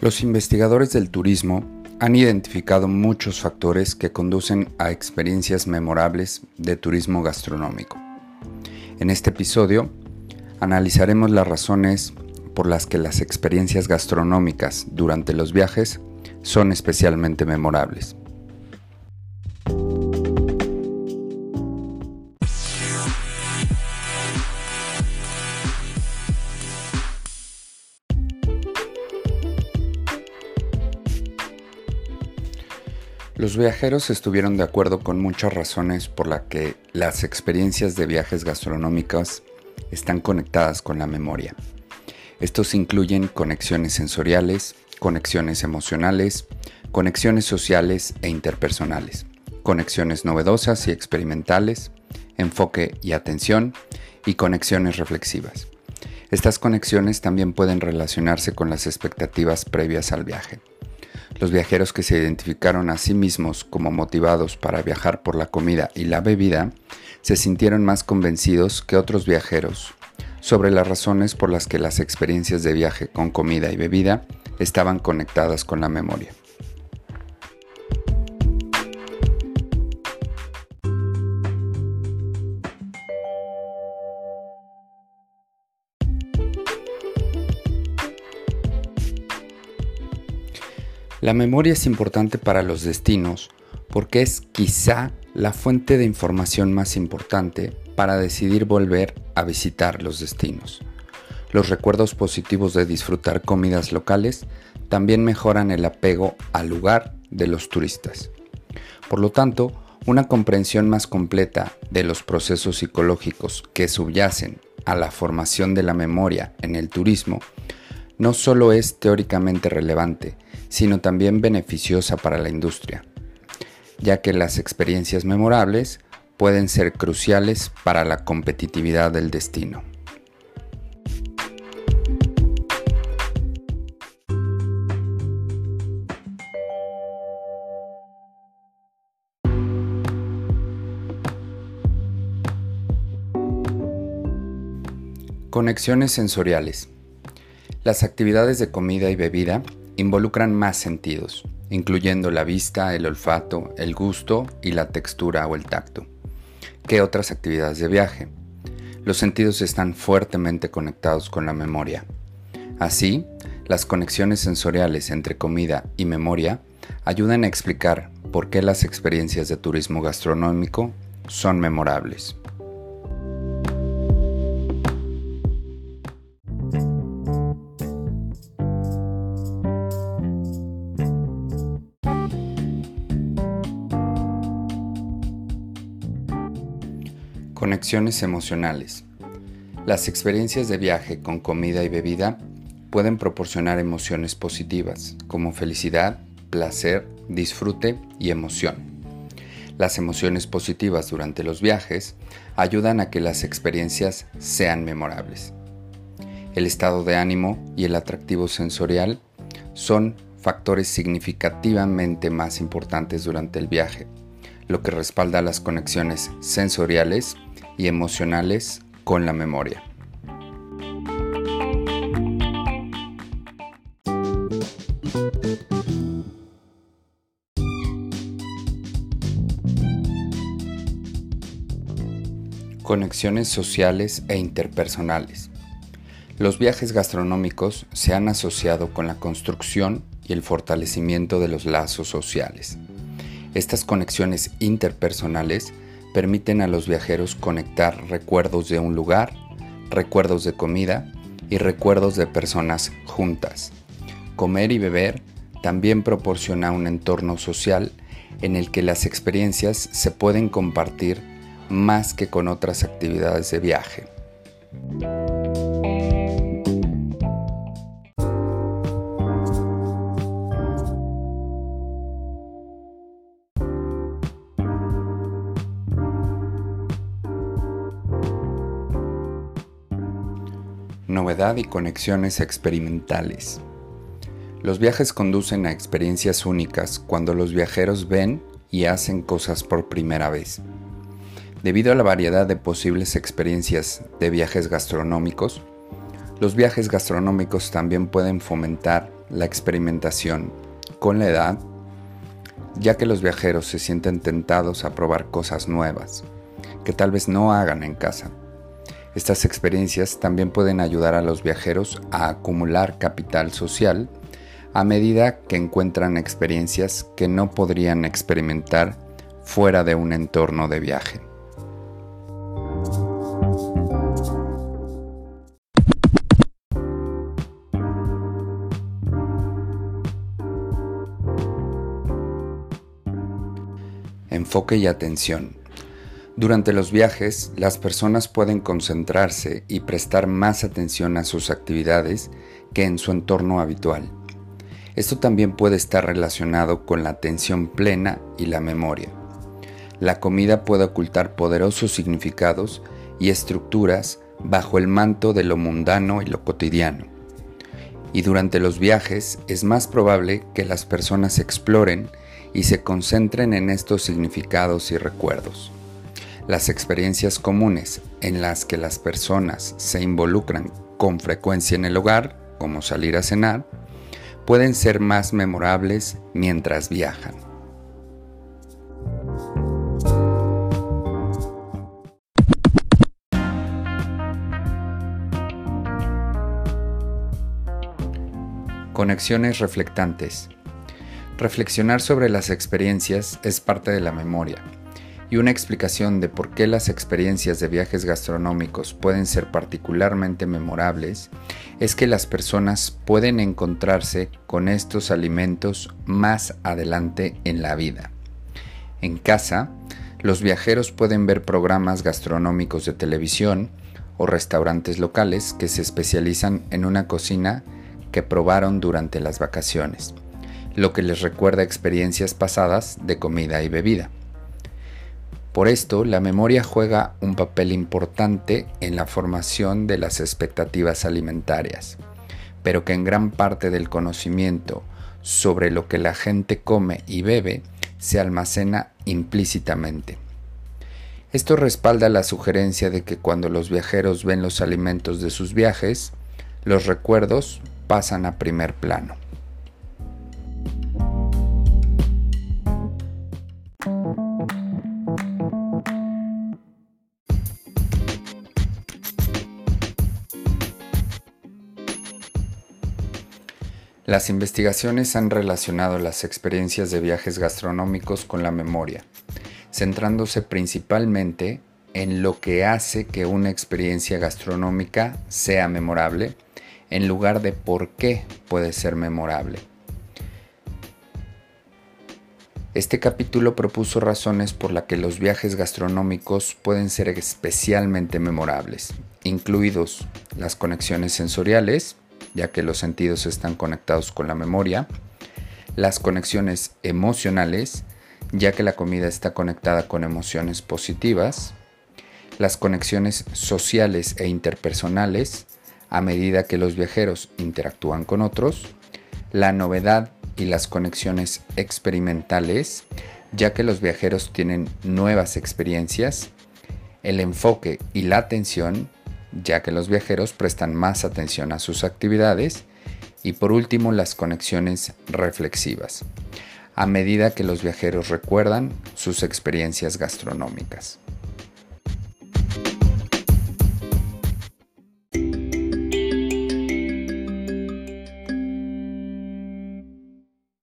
Los investigadores del turismo han identificado muchos factores que conducen a experiencias memorables de turismo gastronómico. En este episodio analizaremos las razones por las que las experiencias gastronómicas durante los viajes son especialmente memorables. Los viajeros estuvieron de acuerdo con muchas razones por las que las experiencias de viajes gastronómicas están conectadas con la memoria. Estos incluyen conexiones sensoriales, conexiones emocionales, conexiones sociales e interpersonales, conexiones novedosas y experimentales, enfoque y atención y conexiones reflexivas. Estas conexiones también pueden relacionarse con las expectativas previas al viaje. Los viajeros que se identificaron a sí mismos como motivados para viajar por la comida y la bebida se sintieron más convencidos que otros viajeros sobre las razones por las que las experiencias de viaje con comida y bebida estaban conectadas con la memoria. La memoria es importante para los destinos porque es quizá la fuente de información más importante para decidir volver a visitar los destinos. Los recuerdos positivos de disfrutar comidas locales también mejoran el apego al lugar de los turistas. Por lo tanto, una comprensión más completa de los procesos psicológicos que subyacen a la formación de la memoria en el turismo no solo es teóricamente relevante, sino también beneficiosa para la industria, ya que las experiencias memorables pueden ser cruciales para la competitividad del destino. Conexiones sensoriales. Las actividades de comida y bebida involucran más sentidos, incluyendo la vista, el olfato, el gusto y la textura o el tacto, que otras actividades de viaje. Los sentidos están fuertemente conectados con la memoria. Así, las conexiones sensoriales entre comida y memoria ayudan a explicar por qué las experiencias de turismo gastronómico son memorables. Conexiones emocionales. Las experiencias de viaje con comida y bebida pueden proporcionar emociones positivas como felicidad, placer, disfrute y emoción. Las emociones positivas durante los viajes ayudan a que las experiencias sean memorables. El estado de ánimo y el atractivo sensorial son factores significativamente más importantes durante el viaje, lo que respalda las conexiones sensoriales y emocionales con la memoria. Conexiones sociales e interpersonales. Los viajes gastronómicos se han asociado con la construcción y el fortalecimiento de los lazos sociales. Estas conexiones interpersonales permiten a los viajeros conectar recuerdos de un lugar, recuerdos de comida y recuerdos de personas juntas. Comer y beber también proporciona un entorno social en el que las experiencias se pueden compartir más que con otras actividades de viaje. Novedad y conexiones experimentales. Los viajes conducen a experiencias únicas cuando los viajeros ven y hacen cosas por primera vez. Debido a la variedad de posibles experiencias de viajes gastronómicos, los viajes gastronómicos también pueden fomentar la experimentación con la edad, ya que los viajeros se sienten tentados a probar cosas nuevas que tal vez no hagan en casa. Estas experiencias también pueden ayudar a los viajeros a acumular capital social a medida que encuentran experiencias que no podrían experimentar fuera de un entorno de viaje. Enfoque y atención. Durante los viajes, las personas pueden concentrarse y prestar más atención a sus actividades que en su entorno habitual. Esto también puede estar relacionado con la atención plena y la memoria. La comida puede ocultar poderosos significados y estructuras bajo el manto de lo mundano y lo cotidiano. Y durante los viajes es más probable que las personas exploren y se concentren en estos significados y recuerdos. Las experiencias comunes en las que las personas se involucran con frecuencia en el hogar, como salir a cenar, pueden ser más memorables mientras viajan. Conexiones reflectantes. Reflexionar sobre las experiencias es parte de la memoria y una explicación de por qué las experiencias de viajes gastronómicos pueden ser particularmente memorables es que las personas pueden encontrarse con estos alimentos más adelante en la vida. En casa, los viajeros pueden ver programas gastronómicos de televisión o restaurantes locales que se especializan en una cocina que probaron durante las vacaciones, lo que les recuerda experiencias pasadas de comida y bebida. Por esto, la memoria juega un papel importante en la formación de las expectativas alimentarias, pero que en gran parte del conocimiento sobre lo que la gente come y bebe se almacena implícitamente. Esto respalda la sugerencia de que cuando los viajeros ven los alimentos de sus viajes, los recuerdos pasan a primer plano. Las investigaciones han relacionado las experiencias de viajes gastronómicos con la memoria, centrándose principalmente en lo que hace que una experiencia gastronómica sea memorable, en lugar de por qué puede ser memorable. Este capítulo propuso razones por las que los viajes gastronómicos pueden ser especialmente memorables, incluidos las conexiones sensoriales, ya que los sentidos están conectados con la memoria, las conexiones emocionales, ya que la comida está conectada con emociones positivas, las conexiones sociales e interpersonales, a medida que los viajeros interactúan con otros, la novedad y las conexiones experimentales, ya que los viajeros tienen nuevas experiencias, el enfoque y la atención, ya que los viajeros prestan más atención a sus actividades y por último las conexiones reflexivas, a medida que los viajeros recuerdan sus experiencias gastronómicas.